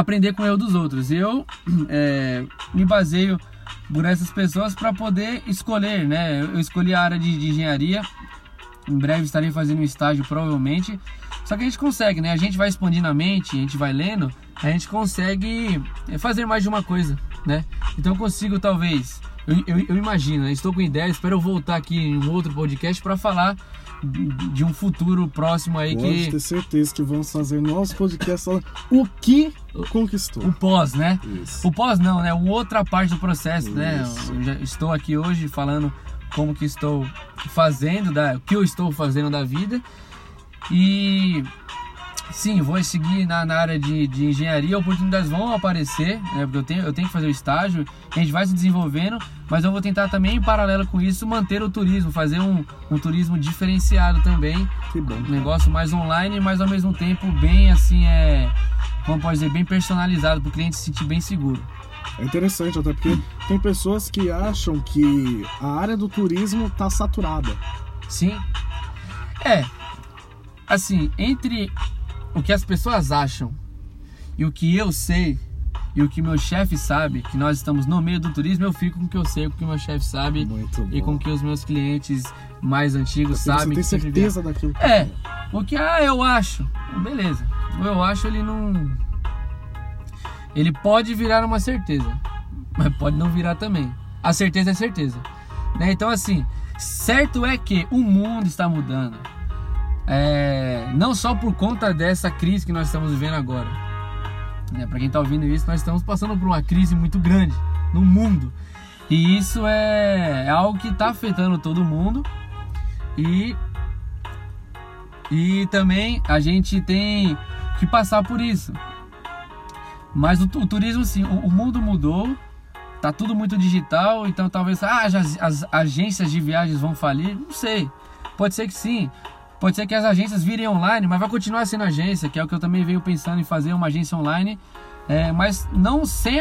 aprender com o erro dos outros. Eu é, me baseio por essas pessoas para poder escolher, né? Eu escolhi a área de, de engenharia. Em breve estarei fazendo um estágio, provavelmente. Só que a gente consegue, né? A gente vai expandindo a mente, a gente vai lendo, a gente consegue fazer mais de uma coisa, né? Então eu consigo, talvez, eu, eu, eu imagino, né? estou com ideia, espero voltar aqui em um outro podcast para falar de um futuro próximo aí Pode que. ter certeza que vamos fazer podcasts falando o que conquistou. O pós, né? Isso. O pós não, né? Outra parte do processo, né? Isso. Eu já estou aqui hoje falando como que estou fazendo, da, o que eu estou fazendo da vida. E sim, vou seguir na, na área de, de engenharia, oportunidades vão aparecer, né? Porque eu tenho, eu tenho que fazer o estágio, a gente vai se desenvolvendo, mas eu vou tentar também, em paralelo com isso, manter o turismo, fazer um, um turismo diferenciado também. Que bom. Um negócio mais online, mas ao mesmo tempo bem assim, é. Como pode dizer, bem personalizado para o cliente se sentir bem seguro. É interessante, até porque tem pessoas que acham que a área do turismo está saturada. Sim. É. Assim, entre o que as pessoas acham e o que eu sei e o que meu chefe sabe, que nós estamos no meio do turismo, eu fico com o que eu sei, com o que meu chefe sabe e com o que os meus clientes mais antigos Você sabem. tem que sempre certeza daquilo que É, o que ah, eu acho. Beleza. O eu acho ele não. Ele pode virar uma certeza, mas pode não virar também. A certeza é certeza. Né? Então, assim, certo é que o mundo está mudando. É, não só por conta dessa crise que nós estamos vivendo agora. Né? Para quem está ouvindo isso, nós estamos passando por uma crise muito grande no mundo. E isso é, é algo que está afetando todo mundo. E e também a gente tem que passar por isso. Mas o, o turismo, sim, o, o, mundo mudou, tá tudo muito digital, então talvez ah, as, as, agências de viagens vão falir, não sei. Pode ser que sim. Pode ser que as agências virem online, mas vai continuar sendo agência, que é o que eu também venho pensando em fazer uma agência online, é, mas não sem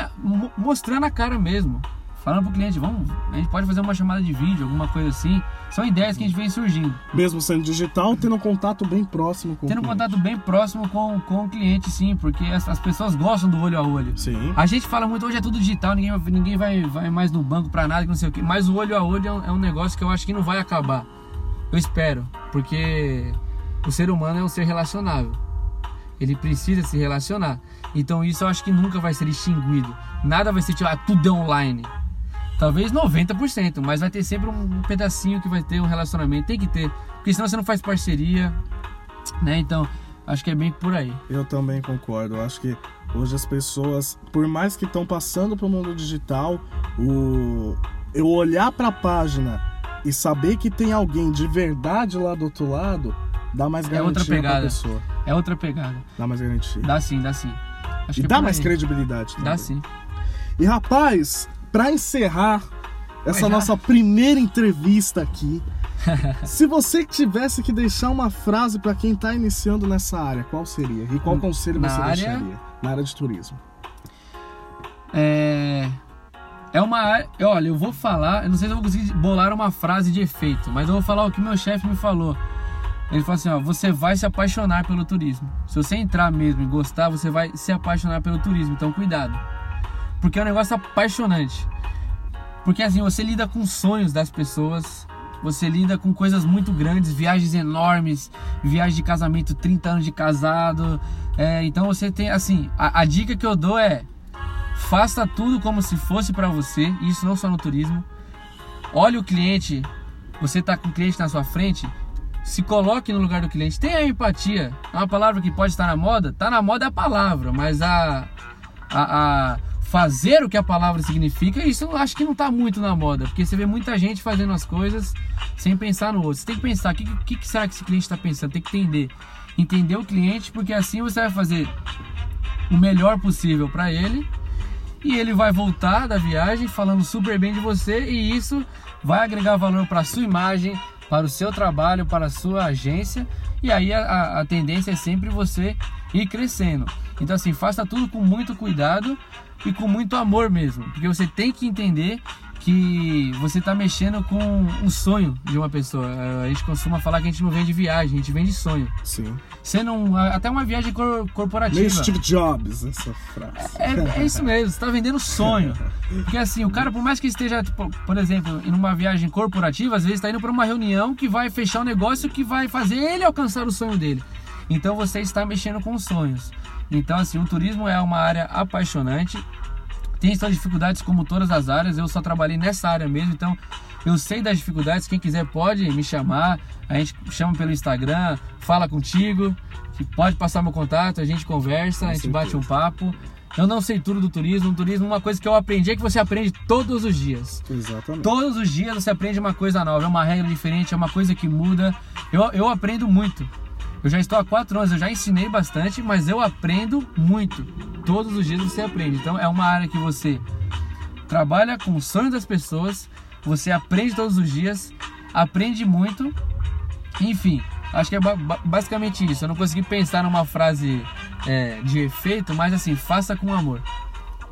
mostrando a cara mesmo falando pro cliente, vamos, a gente pode fazer uma chamada de vídeo, alguma coisa assim. São ideias que a gente vem surgindo. Mesmo sendo digital, tendo um contato bem próximo com tendo o um cliente. contato bem próximo com, com o cliente, sim, porque as, as pessoas gostam do olho a olho. Sim. A gente fala muito, hoje é tudo digital, ninguém, ninguém vai, vai mais no banco pra nada, que não sei o quê. Mas o olho a olho é um, é um negócio que eu acho que não vai acabar. Eu espero, porque o ser humano é um ser relacionável. Ele precisa se relacionar. Então isso eu acho que nunca vai ser extinguido. Nada vai ser tipo, ah, tudo é online. Talvez 90%, mas vai ter sempre um pedacinho que vai ter um relacionamento. Tem que ter, porque senão você não faz parceria, né? Então, acho que é bem por aí. Eu também concordo. Eu acho que hoje as pessoas, por mais que estão passando para o mundo digital, o eu olhar para a página e saber que tem alguém de verdade lá do outro lado, dá mais garantia é outra pegada. pra pessoa. É outra pegada. Dá mais garantia. Dá sim, dá sim. Acho e dá mais aí. credibilidade também. Dá sim. E rapaz, para encerrar essa nossa primeira entrevista aqui, se você tivesse que deixar uma frase para quem tá iniciando nessa área, qual seria? E qual conselho Na você área... deixaria na área de turismo? É é uma. Olha, eu vou falar. Eu não sei se eu vou conseguir bolar uma frase de efeito, mas eu vou falar o que meu chefe me falou. Ele falou assim: ó, você vai se apaixonar pelo turismo. Se você entrar mesmo e gostar, você vai se apaixonar pelo turismo. Então, cuidado. Porque é um negócio apaixonante. Porque assim, você lida com sonhos das pessoas, você lida com coisas muito grandes, viagens enormes, viagem de casamento, 30 anos de casado. É, então você tem, assim, a, a dica que eu dou é Faça tudo como se fosse para você, isso não só no turismo. Olhe o cliente, você está com o cliente na sua frente, se coloque no lugar do cliente. Tenha empatia. É uma palavra que pode estar na moda, está na moda é a palavra, mas a, a, a fazer o que a palavra significa, isso eu acho que não está muito na moda, porque você vê muita gente fazendo as coisas sem pensar no outro. Você tem que pensar, o que, que, que será que esse cliente está pensando? Tem que entender. Entender o cliente, porque assim você vai fazer o melhor possível para ele e ele vai voltar da viagem falando super bem de você e isso vai agregar valor para a sua imagem, para o seu trabalho, para a sua agência e aí a, a tendência é sempre você ir crescendo. Então assim, faça tudo com muito cuidado e com muito amor mesmo, porque você tem que entender que você está mexendo com um sonho de uma pessoa. A gente costuma falar que a gente não vende viagem, a gente vende sonho. Sim. Você não. Até uma viagem cor, corporativa. Meio Steve Jobs, essa frase. É, é isso mesmo, você está vendendo sonho. Porque assim, o cara, por mais que esteja, tipo, por exemplo, em uma viagem corporativa, às vezes está indo para uma reunião que vai fechar um negócio que vai fazer ele alcançar o sonho dele. Então você está mexendo com sonhos. Então, assim, o turismo é uma área apaixonante tem suas dificuldades como todas as áreas, eu só trabalhei nessa área mesmo, então eu sei das dificuldades, quem quiser pode me chamar, a gente chama pelo Instagram, fala contigo, pode passar meu contato, a gente conversa, a gente bate um papo. Eu não sei tudo do turismo. O turismo, uma coisa que eu aprendi é que você aprende todos os dias. Exatamente. Todos os dias você aprende uma coisa nova, é uma regra diferente, é uma coisa que muda. Eu, eu aprendo muito. Eu já estou há quatro anos, eu já ensinei bastante, mas eu aprendo muito. Todos os dias você aprende. Então é uma área que você trabalha com o sonho das pessoas, você aprende todos os dias, aprende muito. Enfim, acho que é basicamente isso. Eu não consegui pensar numa frase é, de efeito, mas assim, faça com amor.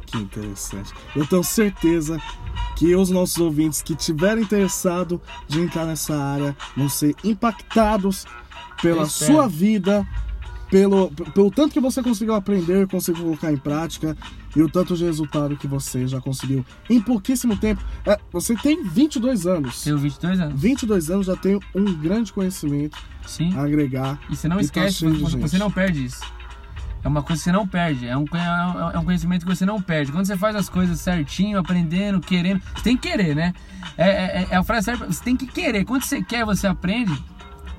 Que interessante. Eu tenho certeza que os nossos ouvintes que tiverem interessado de entrar nessa área vão ser impactados pela sua vida, pelo, pelo tanto que você conseguiu aprender, conseguiu colocar em prática e o tanto de resultado que você já conseguiu em pouquíssimo tempo. É, você tem 22 anos. Tenho 22 anos. 22 anos já tem um grande conhecimento Sim. a agregar. E você não e tá esquece, tá você, você não perde isso. É uma coisa que você não perde, é um, é um conhecimento que você não perde. Quando você faz as coisas certinho, aprendendo, querendo, você tem que querer, né? É, é, é a frase certa, você tem que querer. Quando você quer, você aprende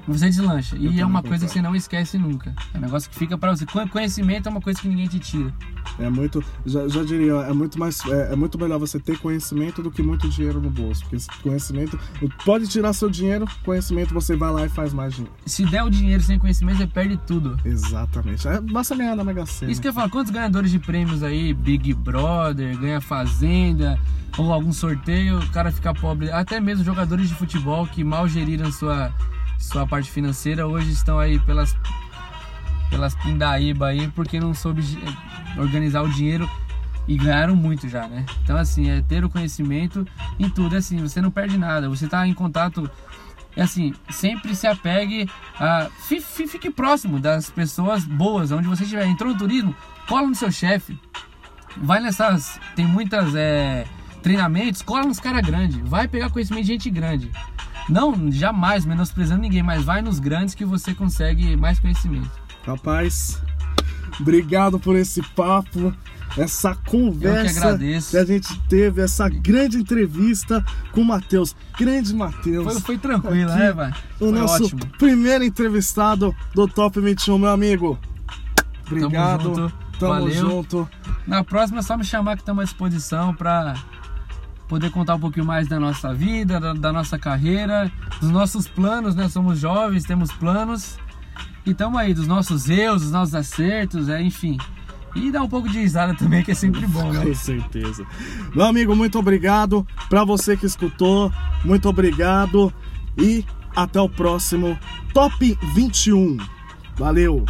você deslancha. Eu e é uma coisa que você não esquece nunca. É um negócio que fica para você. Conhecimento é uma coisa que ninguém te tira. É muito, já, já diria, é muito mais, é, é, muito melhor você ter conhecimento do que muito dinheiro no bolso, porque conhecimento pode tirar seu dinheiro, conhecimento você vai lá e faz mais dinheiro. Se der o dinheiro sem conhecimento, você perde tudo. Exatamente. É, basta ganhar na Mega Sena. Isso que eu falo, quantos ganhadores de prêmios aí, Big Brother, ganha Fazenda, ou algum sorteio, o cara fica pobre. Até mesmo jogadores de futebol que mal geriram sua sua parte financeira hoje estão aí pelas pelas pindaíba aí porque não soube organizar o dinheiro e ganharam muito já, né? Então assim, é ter o conhecimento em tudo, é assim, você não perde nada, você está em contato é assim, sempre se apegue a fique próximo das pessoas boas, onde você estiver. Entrou no turismo, cola no seu chefe. Vai nessas, tem muitas é, treinamentos, cola nos cara grande, vai pegar conhecimento de gente grande. Não, jamais menosprezando ninguém, mas vai nos grandes que você consegue mais conhecimento. Rapaz, Obrigado por esse papo, essa conversa agradeço. que a gente teve, essa grande entrevista com o Matheus. Grande Matheus. Foi, foi tranquilo, Aqui, né, velho? O Foi nosso ótimo. primeiro entrevistado do Top 21, meu amigo. Obrigado. junto. Tamo Valeu. junto. Na próxima é só me chamar que estamos à disposição para poder contar um pouquinho mais da nossa vida, da, da nossa carreira, dos nossos planos, né? Somos jovens, temos planos. E estamos aí, dos nossos erros, dos nossos acertos, é, enfim. E dar um pouco de risada também, que é sempre bom, né? Com certeza. Meu amigo, muito obrigado. Pra você que escutou, muito obrigado. E até o próximo Top 21. Valeu!